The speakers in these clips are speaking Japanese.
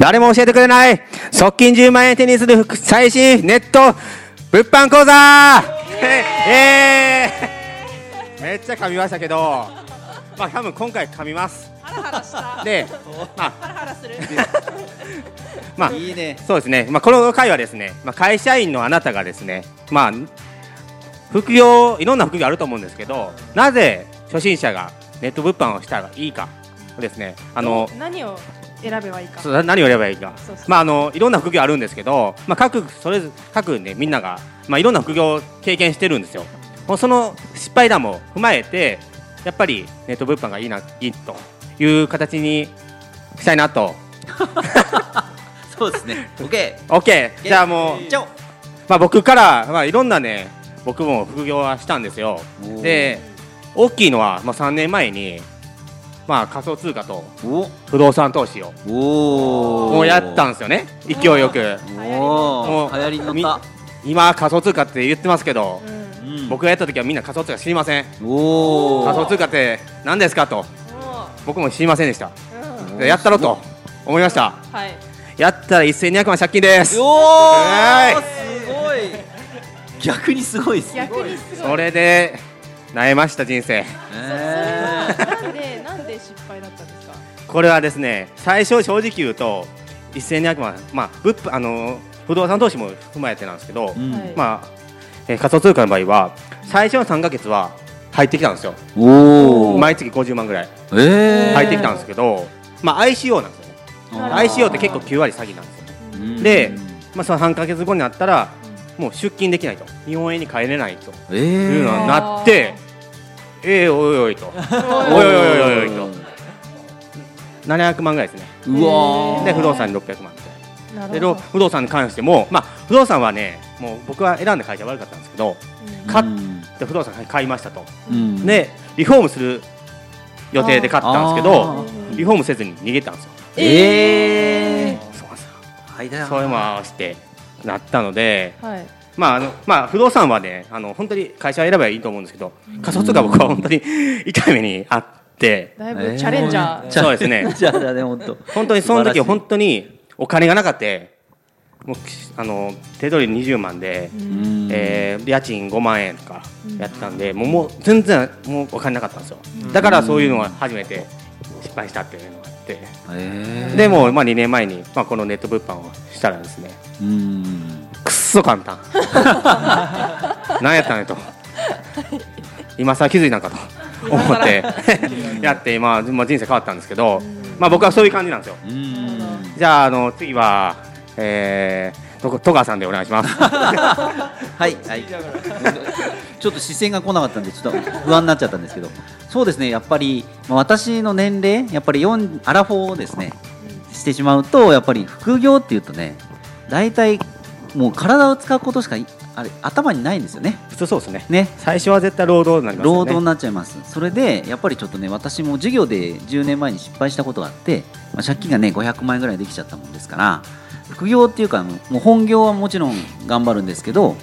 誰も教えてくれない。側近10万円手にする最新ネット。物販講座。えー、めっちゃ噛みましたけど。まあ多分今回噛みます。ハラハラした。でまあ。ハラハラする。まあいいね。そうですね、まあ、この回はですね、まあ、会社員のあなたがですね、まあ、副業いろんな副業あると思うんですけどなぜ初心者がネット物販をしたらいいか。ですね。あの何を選べばいいか。そう何をやればいいか。そうそう。まああのいろんな副業あるんですけど、まあ、各それぞれ各ねみんなが、まあ、いろんな副業を経験してるんですよ。もうその失敗談も踏まえてやっぱりネット物販がいいないいという形にしたいなと。そうですね。OK OK じゃあもういっちゃおうまあ、僕から、まあ、いろんなね僕も副業はしたんですよ。で大きいのは、まあ、3年前に、まあ、仮想通貨とお。不動産投資をおもうやったんですよね。勢いよく。おもうお流行りに乗った今仮想通貨って言ってますけどうん。うん僕がやった時はみんな仮想通貨知りません。仮想通貨って何ですかと。も僕も知りませんでした。う。うん。でやったろと思いました。はい。やったら1200万借金です。おはーすごい逆にすごいですね。逆にすごい。それで悩ました人生。えそれはなんでなんで失敗だったんですか？これはですね最初正直言うと1200万まあ物販あの不動産投資も踏まえてなんですけど、ーうん。はい。まあ、えー仮想通貨の場合は最初の3ヶ月は入ってきたんですよ。毎月50万ぐらい。えー。入ってきたんですけど、まあ、ICO なんですよね。ICO って結構9割詐欺なんですよ、うん。でまあ、その3ヶ月後になったらもう出金できないと。日本円に変えれないと。えいうのーになってえー、おいおいと。おいおいおいおいおいと。700万ぐらいですね。うわー。で不動産に600万。みたいななでるほど。不動産に関しても、まあ、不動産はねもう僕は選んだ会社悪かったんですけどうん。買っうん。で不動産買いましたと。うん。でリフォームする予定で買ったんですけあどー。リフォームせずに逃げたんですよ。ええそうなんですよ。はいだよそれも合わせてなったのではい。まああのまあ不動産はねあの本当に会社を選べばいいと思うんですけど仮想通貨は僕は本当に 痛い目にあって。だいぶチャレンジャー。そうですね。じゃあだね本当。本当にその時本当にお金がなかった。もうあの手取り20万で、うん。えー家賃5万円とかやったんで、もうもう全然もうお金なかったんですよ、だからそういうのが初めて失敗したっていうのがあって、えー。でもう、まあ、2年前に、まあ、このネット物販をしたらですねうんそ簡単何やったんやと。今さ気づいたんかと。思って。やって今、まあ、人生変わったんですけど、まあ、僕はそういう感じなんですよ。うん。じゃああの次は、えー、と戸川さんでお願いします。はい、はい、ちょっと視線が来なかったんでちょっと不安になっちゃったんですけど。そうですねやっぱり、まあ、私の年齢やっぱり4アラフォーをですね。してしまうとやっぱり副業っていうとね大体もう体を使うことしかいあれ頭にないんですよね。普通そうですね。ね。最初は絶対労働になりますよね。労働になっちゃいます。それでやっぱりちょっとね私も授業で10年前に失敗したことがあって、まあ、借金がね500万円ぐらいできちゃったもんですから副業っていうかもう本業はもちろん頑張るんですけど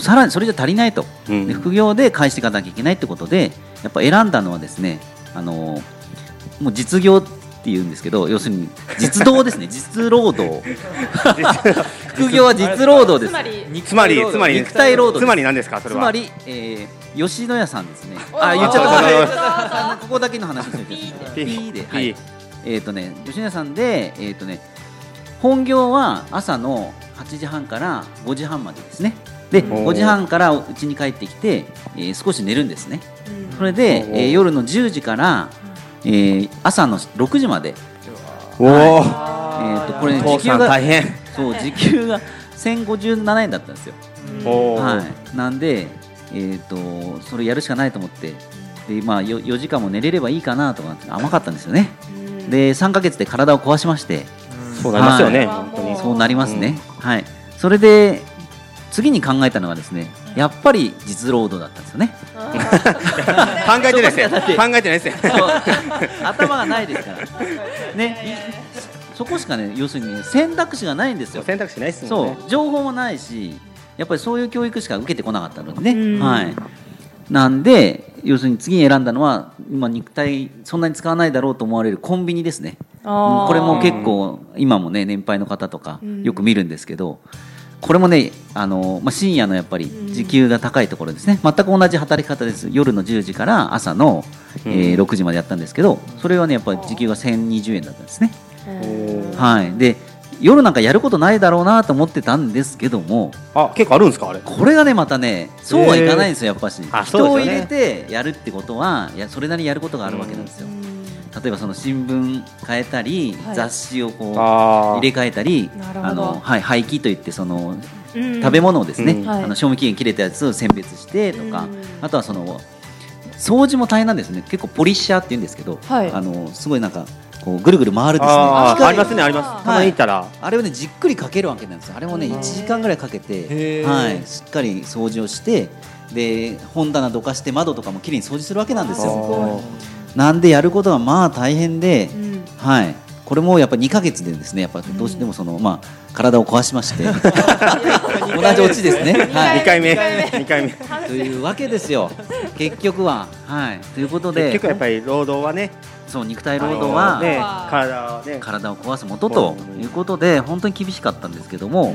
さらにそれじゃ足りないと、うん。で副業で返していかなきゃいけないってことでやっぱ選んだのはですねあのもう実業っていうんですけど要するに実動ですね。実労働 副業は実労働です。つまり。つまり肉体労働つまり何ですかそれは。つまり、えー、吉野家さんですね。おあ、言っちゃった。あごめん言っちゃったここだけの話について。ピピーで、ピはい。えっ、とね、吉野家さんで、えっ、とね、本業は朝の8時半から5時半までですね。で、ー。5時半からうちに帰ってきて、えー少し寝るんですね。うん。それで、えー夜の10時から、えー朝の6時まで、おおえー、とこれ、ね、時給が大変そう時給が1057円だったんですよ。はい、なんで、えー、とそれやるしかないと思って。で、まあ、よ 4, 時間も寝れればいいかなとか甘かったんですよね。うん。で3ヶ月で体を壊しまして。そうなりますよね、はい。本当に。もそうなりますね、はい、それで次に考えたのはですねやっぱり実労働だったんですよね。考えてないですよ。考えてないですよ。頭がないですから。ね。いそこしかね要するに選択肢がないんですよ。選択肢ないですもんそねう。情報もないしやっぱりそういう教育しか受けてこなかったのでね、うん。はい、なんで要するに次に選んだのは今肉体そんなに使わないだろうと思われるコンビニですね。これも結構今もね年配の方とかうん。よく見るんですけど、これもねあの、まあ、深夜のやっぱり時給が高いところですね。全く同じ働き方です。夜の10時から朝の、えー6時までやったんですけどそれはねやっぱり時給が1020円だったんですね、はい、で夜なんかやることないだろうなと思ってたんですけどもあ結構あるんですかあれ？これがねまたねそうはいかないんですよやっぱし、あ人を入れてやるってことはいやそれなりにやることがあるわけなんですよ、例えばその新聞変えたり、はい。雑誌をこうあ入れ替えたりあの、はい、廃棄といってそのうん。食べ物をですね、あの賞味期限切れたやつを選別してとか、うん。あとはその掃除も大変なんですね。結構ポリッシャーって言うんですけど、はい。あのすごいなんかこうぐるぐる回るですね。あありますねあります。たまに行ったら。あれをねじっくりかけるわけなんですよ。あれもねうん1時間ぐらいかけて、はい、しっかり掃除をしてで本棚どかして窓とかもきれいに掃除するわけなんですあよーなんでやることがまあ大変で、うん。はい、これもやっぱ2ヶ月でですねやっぱどうしてもその、まあ、体を壊しまして 同じオチですね。はい。二回目。二回目。二回目。というわけですよ。結局は。はい、ということで。結局やっぱり労働はねそう肉体労働は、ね体をね体を壊すもとということで本当に厳しかったんですけども、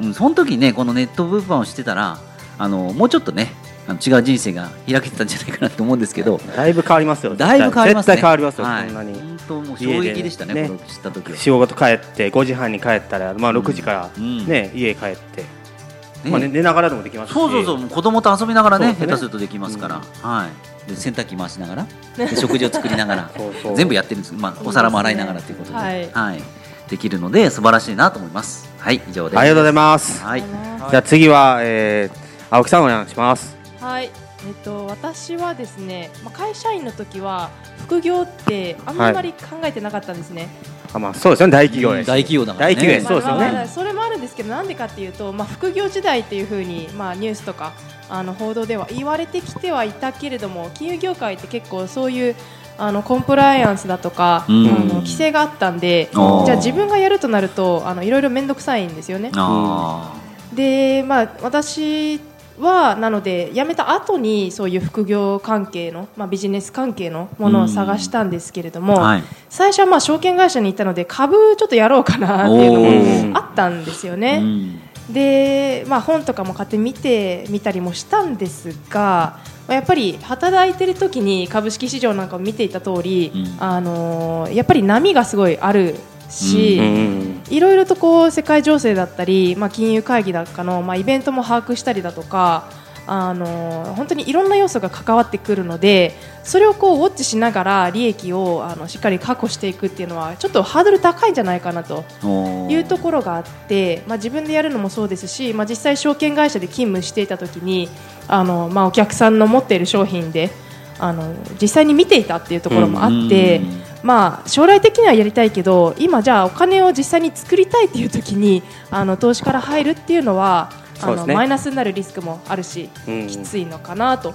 うん。うん、その時ねこのネット物販をしてたらあのもうちょっとねあの違う人生が開けてたんじゃないかなと思うんですけどだいぶ変わりますよ。だいぶ変わりますね。絶対変わりますよはい、こんなに。本当もう衝撃でしたねね。こ知った時は。仕事帰って5時半に帰ったらまあ6時からうん。ね家帰って。ね。まあね寝ながらでもできますし。そうそうそう子供と遊びながらねね。下手するとできますから、はい。で洗濯機回しながら で食事を作りながら そうそう。全部やってるんです、まあ、お皿も洗いながらということで、はい。できるので素晴らしいなと思います。はい以上です。ありがとうございます。はい。じゃあ次はえー青木さんお願いしますはい、えっと、私はですね、まあ、会社員の時は副業ってあんまり考えてなかったんですね。あまあそうですよね。大企業です。大企業だからね。大企業そうですよね。それもあるんですけど、なんでかっていうと、まあ、副業時代っていうふうに、まあ、ニュースとかあの報道では言われてきてはいたけれども、金融業界って結構そういうあのコンプライアンスだとか、うん。あの規制があったんで、じゃあ自分がやるとなると、あのいろいろ面倒くさいんですよね。あで、まあ、私はなので辞めた後にそういう副業関係の、まあ、ビジネス関係のものを探したんですけれども、ーはい。最初はまあ証券会社に行ったので株ちょっとやろうかなっていうのおもーあったんですようね。ん。で、まあ、本とかも買って見てみたりもしたんですがまあやっぱり働いてる時に株式市場なんかを見ていた通り、うん。あのーやっぱり波がすごいあるし、うんいろいろとこう世界情勢だったり、まあ、金融会議だかの、まあ、イベントも把握したりだとか、あの本当にいろんな要素が関わってくるのでそれをこうウォッチしながら利益をあのしっかり確保していくっていうのはちょっとハードル高いんじゃないかなというところがあって、まあ、自分でやるのもそうですし、まあ、実際証券会社で勤務していた時にあの、まあ、お客さんの持っている商品であの実際に見ていたっていうところもあって。うんまあ、将来的にはやりたいけど今、じゃあお金を実際に作りたいっていう時にあの投資から入るっていうのはあの、そうですね。マイナスになるリスクもあるし、うん。きついのかなと。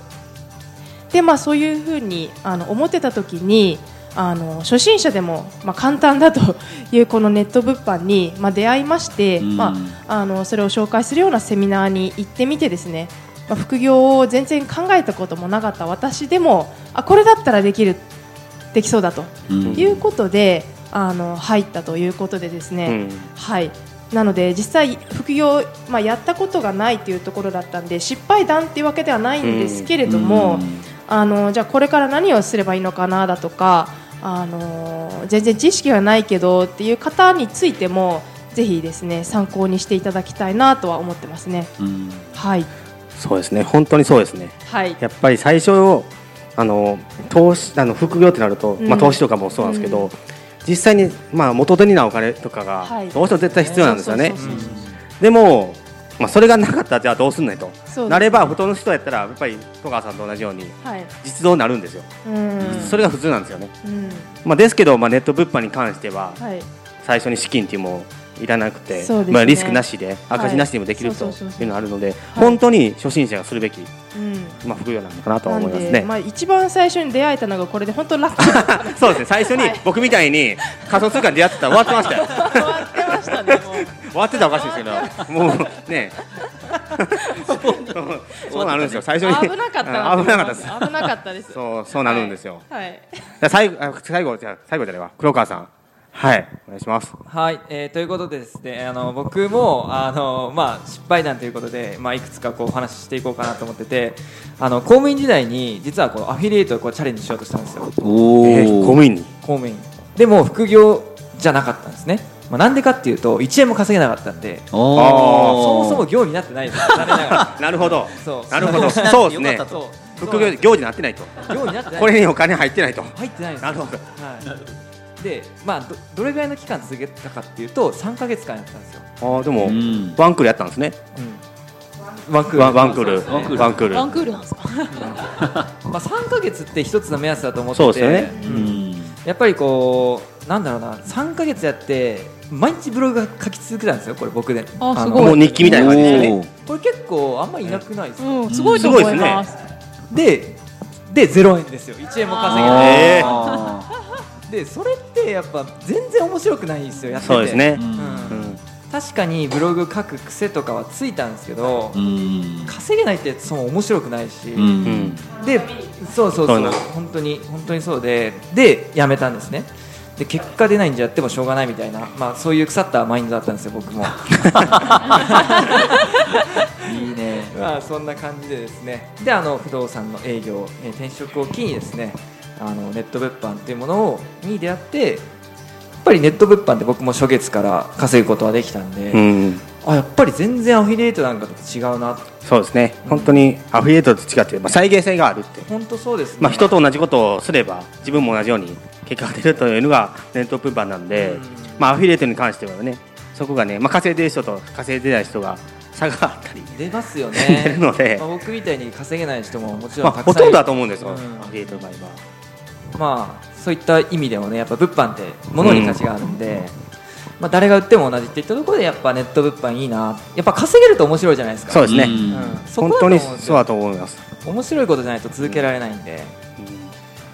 で、まあ、そういうふうにあの思ってた時にあの初心者でも、まあ、簡単だというこのネット物販に、まあ、出会いまして、うん。まあ、あのそれを紹介するようなセミナーに行ってみてですね、まあ、副業を全然考えたこともなかった私でもあこれだったらできるできそうだと。うん。いうことで、あの入ったということでですね、うん。はい。なので実際副業、まあ、やったことがないというところだったんで失敗談っていうわけではないんですけれども、うん。あのじゃあこれから何をすればいいのかなだとかあの全然知識がないけどっていう方についてもぜひですね参考にしていただきたいなとは思ってますね。うん。はい、そうですね。本当にそうですね。はい。やっぱり最初あの投資あの副業ってなると、うん。まあ、投資とかもそうなんですけど、うん。実際に、まあ、元手になるお金とかがはい。どうしても絶対必要なんですよね。でも、まあ、それがなかったらじゃあどうすんねんと、ね。なれば普通の人やったらやっぱり戸川さんと同じようにはい。実動になるんですよ、うん。それが普通なんですよね、うん。まあ、ですけど、まあ、ネット物販に関してははい。最初に資金っていうのもいらなくて、ね。まあ、リスクなしで赤字なしでもできるというのがあるので本当に初心者がするべき、うん。まあ、副業なのかなと思いますね。でまあ、一番最初に出会えたのがこれで本当ラッキー。そうですね最初にはい。僕みたいに仮想通貨に出会ってたら終わってました。よ終わってましたね終わってたらおかしいですけども。うね。そうなるんですよ最初に。危なかった危なかったです。危なかったです。そうそうなるんですよ、はい。最後あ最後じゃあ最後じゃないわ。黒川さんはいお願いしますはい、えーということでですね、あの僕もあのまあ失敗談ということで、まあいくつかこうお話ししていこうかなと思ってて、あの公務員時代に実はこうアフィリエイトをこうチャレンジしようとしたんですよ。おえー公務員に？公務員。でも副業じゃなかったんですね。まあなんでかっていうと1円も稼げなかったんで、そもそも業になってないです。残 念ながら。なるほどそうなるほどそうですねよかったそう。副業行事になってないと業になってない。これにお金入ってないと入ってないです。なるほどはい。で、まあどどれぐらいの期間続けたかっていうと3ヶ月間やったんですよ。あーでも、うん。ワンクールやったんですね。うん。ワンクール。ワンクール。ワンクール。ワンクール。なんですか？まあ3ヶ月って一つの目安だと思ってて。そうですよね。ううん。んやっぱりこうなんだろうな3ヶ月やって毎日ブログが書き続けたんですよこれ僕で。のあすごい。もう日記みたいな感じですよねこれ結構あんまりいなくないですか、うん、すごいと思います。でで0円ですよ。1円も稼げあないでそれってやっぱ全然面白くないんですよやってて。そうですね。ーううん。うん。確かにブログ書く癖とかはついたんですけど、うん。稼げないってそも面白くないし、でそうそうそう。本当に本当にそうで。でやめたんですね。で結果出ないんじゃやってもしょうがないみたいな、まあ、そういう腐ったマインドだったんですよ僕も。いいね。まあそんな感じでですね。であの不動産の営業、えー転職を機にですねあのネット物販っていうものをに出会ってやっぱりネット物販って僕も初月から稼ぐことはできたんで、うん。あやっぱり全然アフィリエイトなんかと違うなそうですね。本当にアフィリエイトと違って、まあ、再現性があるって、本当そうですね、まあ、人と同じことをすれば自分も同じように結果が出るというのがネット物販なんで、うん。まあ、アフィリエイトに関してはねそこがね、まあ、稼いでる人と稼いでない人が差があったり、出ますよ 出ねるので。まあ、僕みたいに稼げない人ももちろまあ、んたくさんいるほとんどだと思うんですよ、うん。アフィリエイトの場合は。まあそういった意味でもねやっぱ物販って物に価値があるんで、まあ、誰が売っても同じっていったところでやっぱネット物販いいな。やっぱ稼げると面白いじゃないですか。そうですね、うん。本当にそうだと思います。面白いことじゃないと続けられないんで、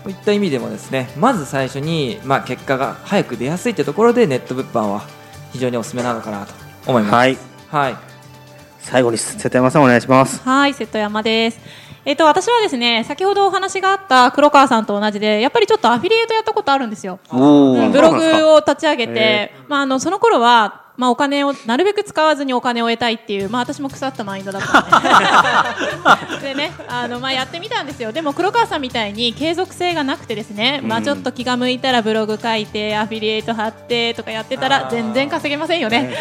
こういった意味でもですねまず最初に、まあ、結果が早く出やすいってところでネット物販は非常におすすめなのかなと思います。はい、はい。最後に瀬戸山さんお願いします。はい、瀬戸山です。えっと、私はですね、先ほどお話があった黒川さんと同じで、やっぱりちょっとアフィリエイトやったことあるんですよ。ブログを立ち上げへて、まあ、あの、その頃は、まあ、お金をなるべく使わずにお金を得たいっていう、まあ、私も腐ったマインドだったんで。でねあの、まあ、やってみたんですよ。でも黒川さんみたいに継続性がなくてですね、まあ、ちょっと気が向いたらブログ書いてアフィリエイト貼ってとかやってたら全然稼げませんよね。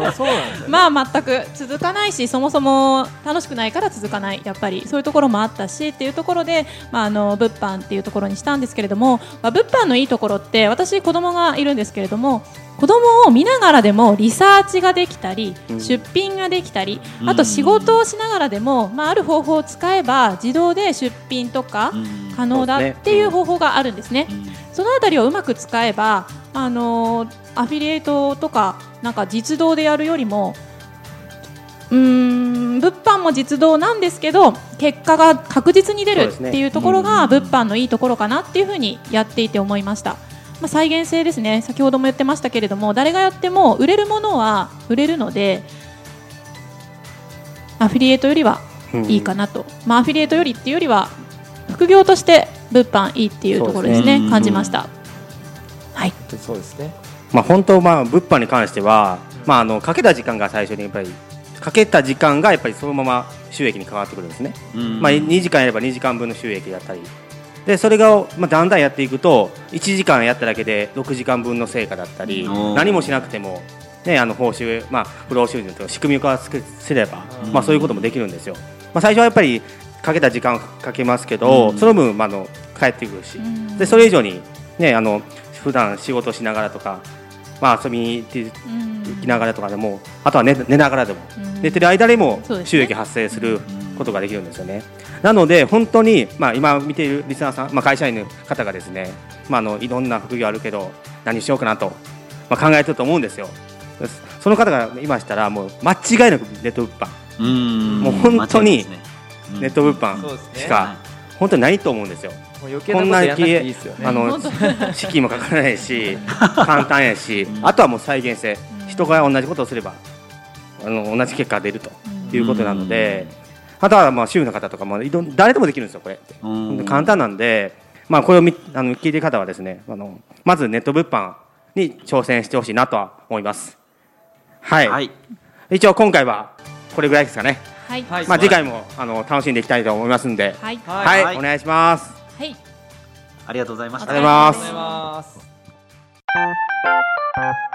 まあ全く続かないしそもそも楽しくないから続かない。やっぱりそういうところもあったしっていうところで、まあ、あの物販っていうところにしたんですけれども、まあ、物販のいいところって私子供がいるんですけれども子供を見ながらでもリサーチができたり、うん。出品ができたりうん。あと仕事をしながらでも、まあ、ある方法を使えば自動で出品とかうん。可能だっていう方法があるんですね。うん。そのあたりをうまく使えば、あのーアフィリエイトとかなんか実動でやるよりもうーん物販も実動なんですけど結果が確実に出るっていうところがうん。物販のいいところかなっていうふうにやっていて思いました。まあ、再現性ですね。先ほども言ってましたけれども誰がやっても売れるものは売れるのでアフィリエイトよりはいいかなと、まあ、アフィリエイトよりっていうよりは副業として物販いいっていうところですね。ね感じました。はい。本当にそうですね。まあ、本当、まあ、物販に関しては、まあ、あのかけた時間が最初にやっぱりかけた時間がやっぱりそのまま収益に変わってくるんですね、うん。まあ、2時間やれば2時間分の収益だったりでそれが、まあ、だんだんやっていくと1時間やっただけで6時間分の成果だったり何もしなくても、ね、あの報酬、まあ、不労収入とか仕組み化すすれば、うん。まあ、そういうこともできるんですよ、まあ、最初はやっぱりかけた時間かけますけど、うん。その分、まあ、あの返ってくるし、うん。でそれ以上に、ね、あの普段仕事しながらとか、まあ、遊びに行きながらとかでもあとは寝寝ながらでも、うん。寝てる間でも収益発生することができるんですよね。なので本当に、まあ、今見ているリスナーさん、まあ、会社員の方がですね、まあ、あのいろんな副業あるけど何しようかなと、まあ、考えてると思うんですよ。その方がいましたらもう間違いなくネット物販、うん。もう本当にネット物販しか本当にないと思うんですよ。もう余計なこんなくていいですよね。あの資金もかからないし 簡単やし、あとはもう再現性、人が同じことをすればあの同じ結果が出ると、いうことなので、あとはまあ主婦の方とかもいろん誰でもできるんですよこれ。簡単なんで、まあ、これをみあの聞いている方はですねあのまずネット物販に挑戦してほしいなとは思います。はい、はい。一応今回はこれぐらいですかね、はい。はい。まあ、次回もあの楽しんでいきたいと思いますんで。はい。ははい、はい。お願いします。はい。ありがとうございました。ありがとうございます。ありがとうございます